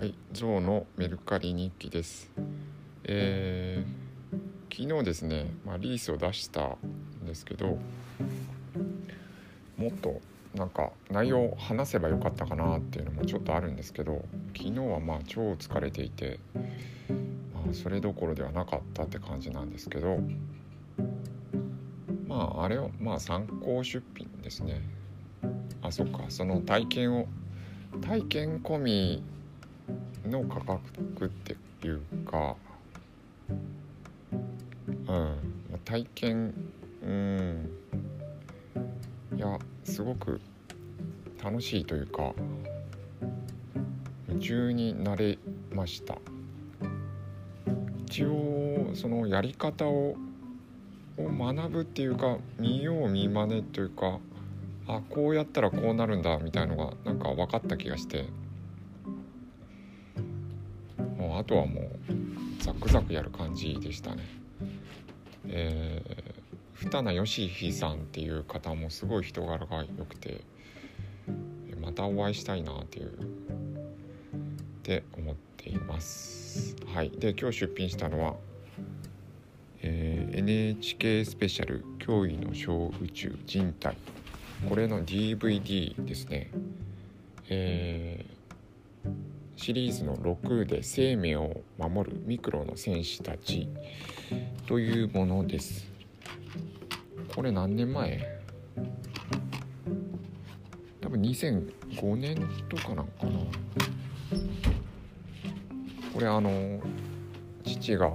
はい、ゾウのメルカリ日記です。えー昨日ですね、まあ、リースを出したんですけど、もっとなんか内容を話せばよかったかなっていうのもちょっとあるんですけど、昨日はまあ超疲れていて、まあ、それどころではなかったって感じなんですけど、まああれをまあ参考出品ですね。あ、そっか、その体験を体験込みの価格っていうか、うん、体験うんいやすごく楽しいというか夢中になれました。一応そのやり方を学ぶっていうか見よう見まねというかあこうやったらこうなるんだみたいのがなんか分かった気がして。あとはもうザクザクやる感じでしたね。えー、二名義秀さんっていう方もすごい人柄が良くてまたお会いしたいなっていうって思っています。はい、で今日出品したのは、えー NHK スペシャル「驚異の小宇宙人体」これの DVD ですね。えーシリーズの6で生命を守るミクロの戦士たちというものです。これ何年前？多分2005年とかなんかな。これあの父が、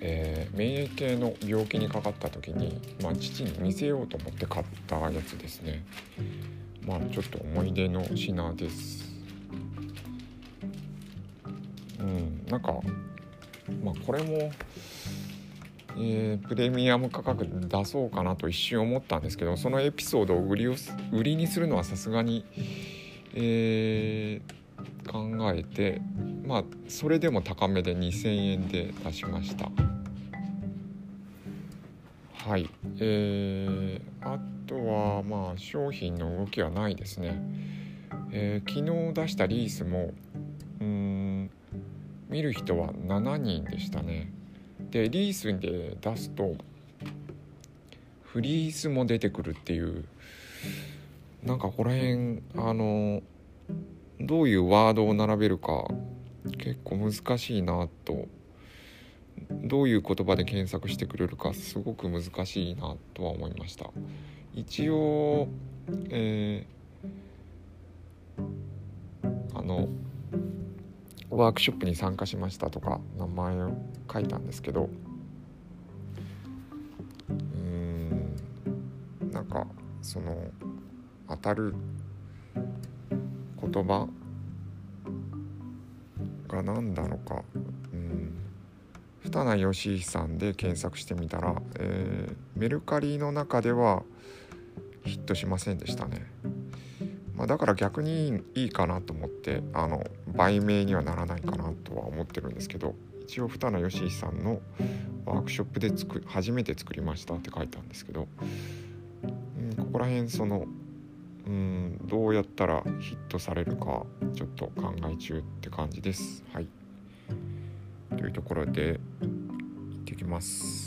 えー免疫系の病気にかかった時に、まあ、父に見せようと思って買ったやつですね。まあちょっと思い出の品です。うん、なんか、まあ、これも、えープレミアム価格出そうかなと一瞬思ったんですけどそのエピソードを売りを売りにするのはさすがに、えー考えてまあそれでも高めで2,000円で出しました。はい。えーあとはまあ商品の動きはないですね、えー昨日出したリースも見る人は7人でしたね。でリースで出すとフリースも出てくるっていうなんかここら辺あのどういうワードを並べるか結構難しいなとどういう言葉で検索してくれるかすごく難しいなとは思いました。一応えーあのワークショップに参加しましたとか名前を書いたんですけどうんなんかその当たる言葉が何なのかうん二名義さんで検索してみたら、えーメルカリの中ではヒットしませんでしたね。まあ、だから逆にいいかなと思ってあの売名にはならないかなとは思ってるんですけど一応二名義さんのワークショップで作初めて作りましたって書いたんですけど、うん、ここら辺その、うん、どうやったらヒットされるかちょっと考え中って感じです。はい、というところで行ってきます。